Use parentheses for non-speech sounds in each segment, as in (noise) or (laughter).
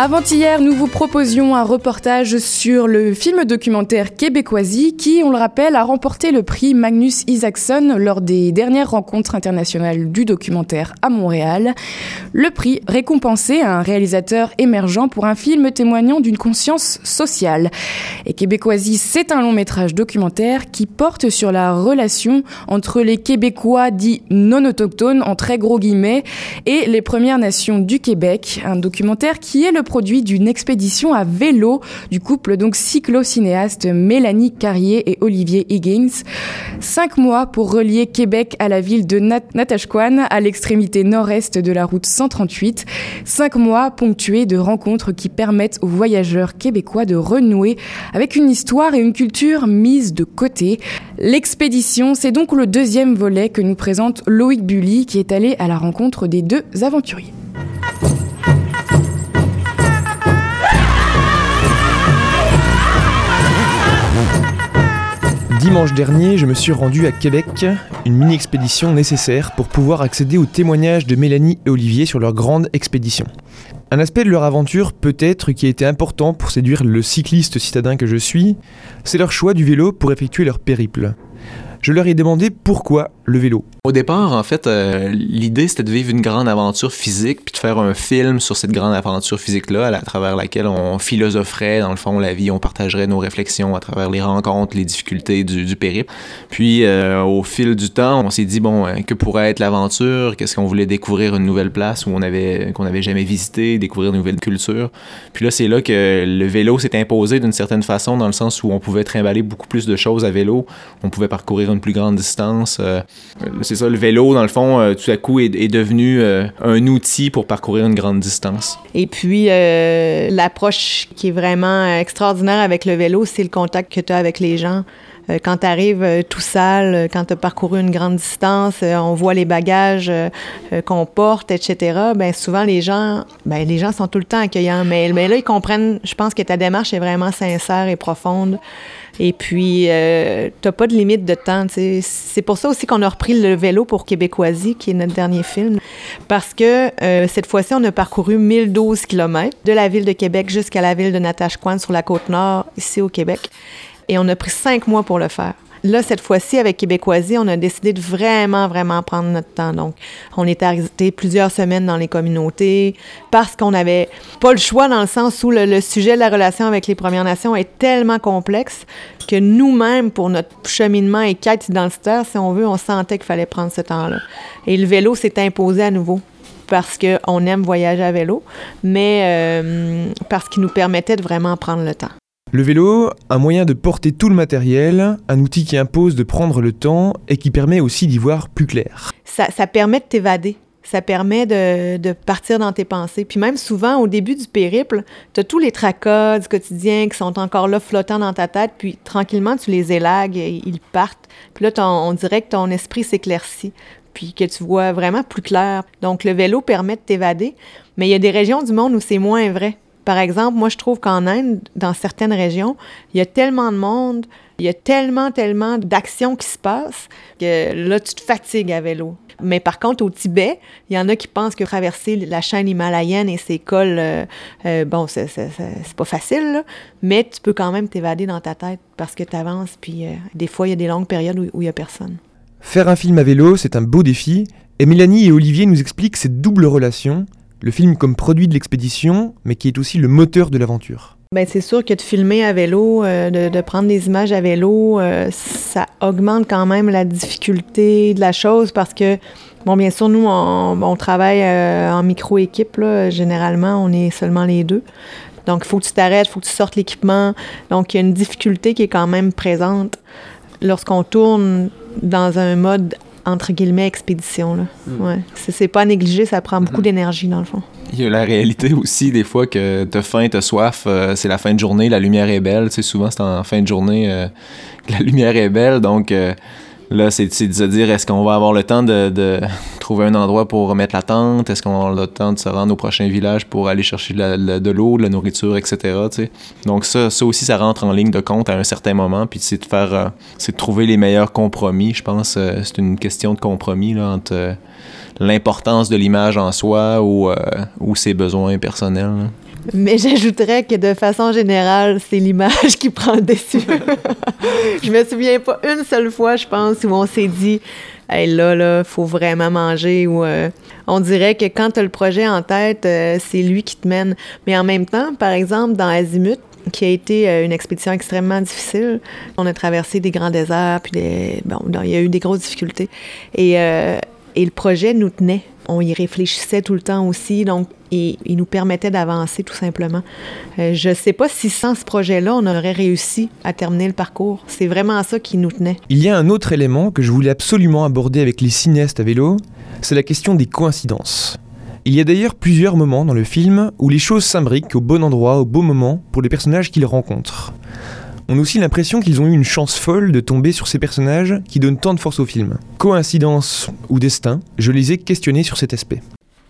Avant-hier, nous vous proposions un reportage sur le film documentaire québécoisie qui, on le rappelle, a remporté le prix Magnus Isaacson lors des dernières rencontres internationales du documentaire à Montréal. Le prix récompensé à un réalisateur émergent pour un film témoignant d'une conscience sociale. Et Québécoisie, c'est un long métrage documentaire qui porte sur la relation entre les Québécois dits non autochtones, en très gros guillemets, et les Premières Nations du Québec. Un documentaire qui est le produit d'une expédition à vélo du couple donc cyclo-cinéaste Mélanie Carrier et Olivier Higgins. Cinq mois pour relier Québec à la ville de Nat Natashquan, à l'extrémité nord-est de la route 138. Cinq mois ponctués de rencontres qui permettent aux voyageurs québécois de renouer avec une histoire et une culture mises de côté. L'expédition, c'est donc le deuxième volet que nous présente Loïc Bully qui est allé à la rencontre des deux aventuriers. Dimanche dernier, je me suis rendu à Québec, une mini-expédition nécessaire pour pouvoir accéder aux témoignages de Mélanie et Olivier sur leur grande expédition. Un aspect de leur aventure peut-être qui a été important pour séduire le cycliste citadin que je suis, c'est leur choix du vélo pour effectuer leur périple. Je leur ai demandé pourquoi le vélo. Au départ, en fait, euh, l'idée c'était de vivre une grande aventure physique puis de faire un film sur cette grande aventure physique-là, à, travers laquelle on philosopherait, dans le fond, la vie, on partagerait nos réflexions à travers les rencontres, les difficultés du, périple. Puis, euh, au fil du temps, on s'est dit, bon, euh, que pourrait être l'aventure? Qu'est-ce qu'on voulait découvrir une nouvelle place où on avait, qu'on n'avait jamais visité, découvrir une nouvelle culture? Puis là, c'est là que le vélo s'est imposé d'une certaine façon, dans le sens où on pouvait trimballer beaucoup plus de choses à vélo, on pouvait parcourir une plus grande distance. c'est ça, le vélo, dans le fond, euh, tout à coup, est, devenu euh, un outil pour parcourir une grande distance. Et puis, euh, l'approche qui est vraiment extraordinaire avec le vélo, c'est le contact que tu as avec les gens. Euh, quand tu arrives euh, tout sale, euh, quand tu as parcouru une grande distance, on voit les bagages qu'on porte, etc. Ben souvent les gens, ben les gens sont tout le temps accueillants, mais, là ils comprennent. Je pense que ta démarche est vraiment sincère et profonde. Et puis, euh, t'as pas de limite de temps. sais. C'est pour ça aussi qu'on a repris le vélo pour Québécoisie, qui est notre dernier film. Parce que cette fois-ci, on a parcouru 1012 km de la ville de Québec jusqu'à la ville de Natashquan sur la côte nord, ici au Québec. Et on a pris cinq mois pour le faire. Là, cette fois-ci, avec Québécoisie, on a décidé de vraiment, vraiment prendre notre temps. Donc, on est arrêté plusieurs semaines dans les communautés parce qu'on n'avait pas le choix dans le sens où le, le, sujet de la relation avec les Premières Nations est tellement complexe que nous-mêmes, pour notre cheminement et quête identitaire, si on veut, on sentait qu'il fallait prendre ce temps-là. Et le vélo s'est imposé à nouveau parce qu'on aime voyager à vélo, mais euh, parce qu'il nous permettait de vraiment prendre le temps. Le vélo, un moyen de porter tout le matériel, un outil qui impose de prendre le temps et qui permet aussi d'y voir plus clair. Ça, ça permet de t'évader. Ça permet de, de, partir dans tes pensées. Puis même souvent, au début du périple, tu as tous les tracas du quotidien qui sont encore là flottant dans ta tête, puis tranquillement, tu les élagues, et ils partent. Puis là, on dirait que ton esprit s'éclaircit, puis que tu vois vraiment plus clair. Donc, le vélo permet de t'évader, mais il y a des régions du monde où c'est moins vrai. Par exemple, moi, je trouve qu'en Inde, dans certaines régions, il y a tellement de monde, il y a tellement, tellement d'actions qui se passent que là, tu te fatigues à vélo. Mais par contre, au Tibet, il y en a qui pensent que traverser la chaîne himalayenne et ses cols, euh, euh, bon, c'est pas facile, là, mais tu peux quand même t'évader dans ta tête parce que tu avances, puis euh, des fois, il y a des longues périodes où il n'y a personne. Faire un film à vélo, c'est un beau défi, et Mélanie et Olivier nous expliquent cette double relation le film comme produit de l'expédition, mais qui est aussi le moteur de l'aventure. Bien, c'est sûr que de filmer à vélo, euh, de, prendre des images à vélo, euh, ça augmente quand même la difficulté de la chose parce que, bon, bien sûr, nous, on, travaille euh, en micro-équipe. Généralement, on est seulement les deux. Donc, il faut que tu t'arrêtes, il faut que tu sortes l'équipement. Donc, il y a une difficulté qui est quand même présente lorsqu'on tourne dans un mode entre guillemets expédition. Là. Mm. Ouais. C'est pas à négliger, ça prend beaucoup mm. d'énergie dans le fond. Il y a la réalité aussi des fois que t'as faim, t'as soif, euh, c'est la fin de journée, la lumière est belle. Tu sais, souvent c'est en fin de journée euh, (laughs) que la lumière est belle, donc euh, là c'est de se dire est-ce qu'on va avoir le temps de, de, (laughs) trouver un endroit pour remettre la tente, est-ce qu'on va avoir le temps de se rendre au prochain village pour aller chercher de, l'eau, de la nourriture, etc. Donc ça, ça aussi ça rentre en ligne de compte à un certain moment, puis c'est de faire, euh, c'est de trouver les meilleurs compromis. Je pense euh, c'est une question de compromis là entre euh, l'importance de l'image en soi ou, euh, ou ses besoins personnels. Mais j'ajouterais que de façon générale, c'est l'image qui prend le dessus. (laughs) je me souviens pas une seule fois, je pense, où on s'est dit hey, là, là, faut vraiment manger ou euh, on dirait que quand tu as le projet en tête, euh, c'est lui qui te mène. Mais en même temps, par exemple, dans Azimut, qui a été euh, une expédition extrêmement difficile. On a traversé des grands déserts, puis des, bon, il y a eu des grosses difficultés. Et, et le projet nous tenait. On y réfléchissait tout le temps aussi, donc il nous permettait d'avancer tout simplement. je ne sais pas si sans ce projet-là, on aurait réussi à terminer le parcours. C'est vraiment ça qui nous tenait. Il y a un autre élément que je voulais absolument aborder avec les cinéastes à vélo, c'est la question des coïncidences. Il y a d'ailleurs plusieurs moments dans le film où les choses s'imbriquent au bon endroit, au bon moment, pour les personnages qu'ils rencontrent. On a aussi l'impression qu'ils ont eu une chance folle de tomber sur ces personnages qui donnent tant de force au film. Coïncidence ou destin, je les ai questionnés sur cet aspect.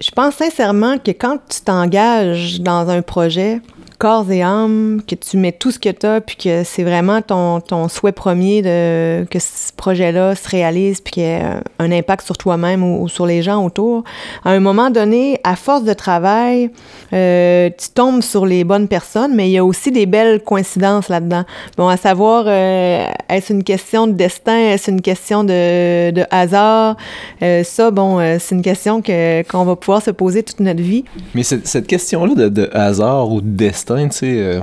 Je pense sincèrement que quand tu t'engages dans un projet, corps et âme, que tu mets tout ce que tu as, puis que c'est vraiment ton, ton souhait premier de que ce projet-là se réalise, puis qu'il y ait un impact sur toi-même ou, sur les gens autour. À un moment donné, à force de travail, euh, tu tombes sur les bonnes personnes, mais il y a aussi des belles coïncidences là-dedans. Bon, à savoir, euh, est-ce une question de destin, est-ce une question de, de hasard? Euh, ça, bon, c'est une question que, qu'on va pouvoir se poser toute notre vie. Mais cette question-là de, de hasard ou de destin, euh,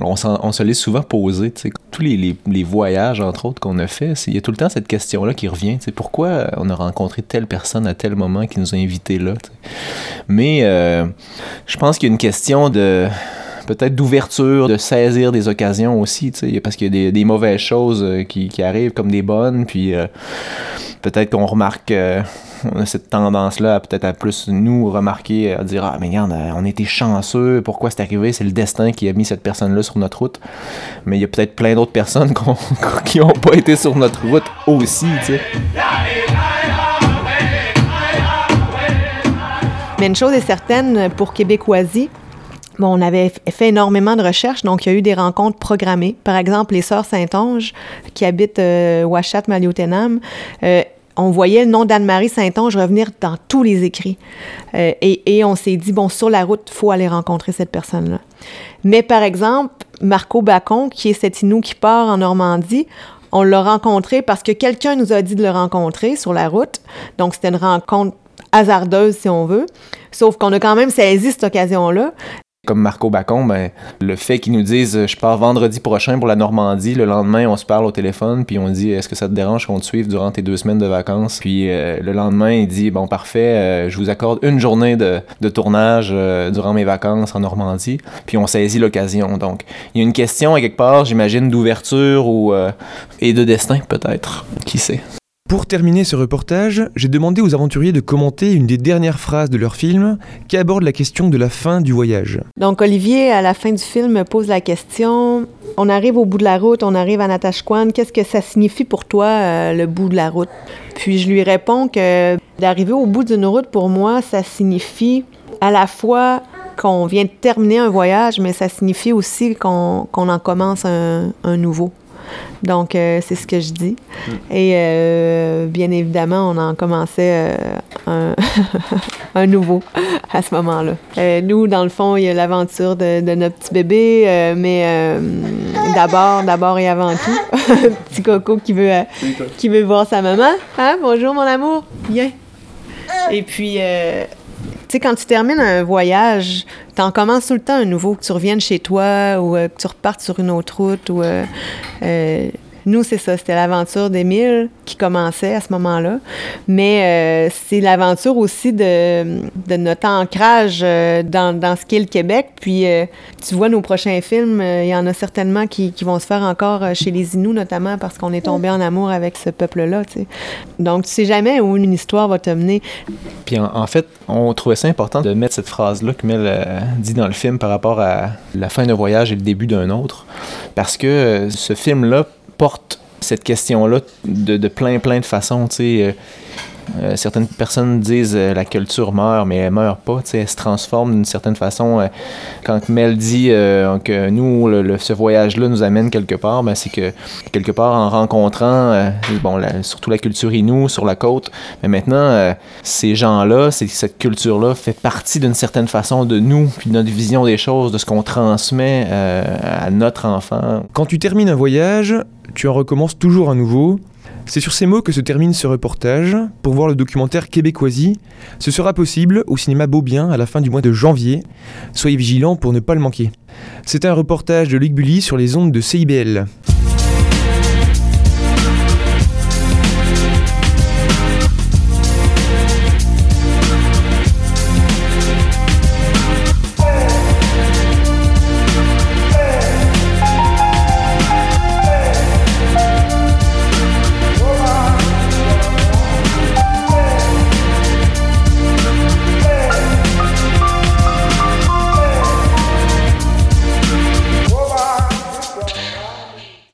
on, se l'est souvent posé. Tous les, voyages, entre autres, qu'on a fait, il y a tout le temps cette question-là qui revient. Pourquoi on a rencontré telle personne à tel moment qui nous a invités là? Mais euh, je pense qu'il y a une question de peut-être d'ouverture, de saisir des occasions aussi, parce qu'il y a des, mauvaises choses euh, qui, arrivent comme des bonnes, puis peut-être qu'on remarque on a cette tendance-là peut-être à plus nous remarquer, à dire Ah, mais regarde, on était chanceux, pourquoi c'est arrivé C'est le destin qui a mis cette personne-là sur notre route. Mais il y a peut-être plein d'autres personnes (laughs) qui n'ont pas été sur notre route aussi, tu sais. Mais une chose est certaine pour Québécoisie, On avait fait énormément de recherches, donc il y a eu des rencontres programmées. Par exemple, les Sœurs Saint-Onge, qui habitent euh, Ouachat, Maliotenam, euh, on voyait le nom d'Anne-Marie Saint-Onge revenir dans tous les écrits. Euh, et, on s'est dit, bon, sur la route, il faut aller rencontrer cette personne-là. Mais par exemple, Marco Bacon, qui est cet Inou qui part en Normandie, on l'a rencontré parce que quelqu'un nous a dit de le rencontrer sur la route. Donc, c'était une rencontre hasardeuse, si on veut. Sauf qu'on a quand même saisi cette occasion-là comme Marco Bacon, ben, le fait qu'ils nous disent je pars vendredi prochain pour la Normandie, le lendemain on se parle au téléphone, puis on dit est-ce que ça te dérange qu'on te suive durant tes deux semaines de vacances, puis euh, le lendemain il dit bon parfait, euh, je vous accorde une journée de, tournage euh, durant mes vacances en Normandie, puis on saisit l'occasion. Donc il y a une question à quelque part, j'imagine, d'ouverture ou et de destin peut-être, qui sait? Pour terminer ce reportage, j'ai demandé aux aventuriers de commenter une des dernières phrases de leur film qui aborde la question de la fin du voyage. Donc Olivier, à la fin du film, pose la question, on arrive au bout de la route, on arrive à Natashquan, qu'est-ce que ça signifie pour toi euh, le bout de la route? Puis je lui réponds que d'arriver au bout d'une route, pour moi, ça signifie à la fois qu'on vient de terminer un voyage, mais ça signifie aussi qu'on en commence un nouveau. Donc, euh, c'est ce que je dis. Hmm. Et euh, bien évidemment, on en commençait euh, un, (laughs) nouveau à ce moment-là. nous, dans le fond, il y a l'aventure de, notre petit bébé, mais d'abord, d'abord et avant tout, (laughs) petit coco qui veut, qui veut voir sa maman. Hein? Bonjour, mon amour. Viens. Et puis, tu sais, quand tu termines un voyage, tu en commences tout le temps un nouveau, que tu reviennes chez toi ou euh, que tu repartes sur une autre route ou euh, euh, nous, c'est ça, c'était l'aventure d'Émile qui commençait à ce moment-là. Mais euh, c'est l'aventure aussi de, notre ancrage euh, dans, ce qu'est le Québec. Puis, euh, tu vois, nos prochains films, il y en a certainement qui, vont se faire encore chez les Inuits, notamment parce qu'on est tombé en amour avec ce peuple-là. Donc, tu sais jamais où une histoire va te mener. Puis, en, fait, on trouvait ça important de mettre cette phrase-là que Mel dit dans le film par rapport à la fin d'un voyage et le début d'un autre. Parce que ce film-là porte cette question-là de, plein, plein de façons. Tu sais, euh, Euh, certaines personnes disent euh, la culture meurt, mais elle meurt pas, elle se transforme d'une certaine façon. Euh, quand Mel dit que nous, ce voyage-là nous amène quelque part, ben, c'est que quelque part en rencontrant, bon, surtout la culture Inou sur la côte, mais maintenant, ces gens-là, cette culture-là fait partie d'une certaine façon de nous, puis de notre vision des choses, de ce qu'on transmet à notre enfant. Quand tu termines un voyage, tu en recommences toujours à nouveau. C'est sur ces mots que se termine ce reportage. Pour voir le documentaire Québécoisie, ce sera possible au cinéma Beaubien à la fin du mois de janvier. Soyez vigilants pour ne pas le manquer. C'est un reportage de Luc Bully sur les ondes de CIBL.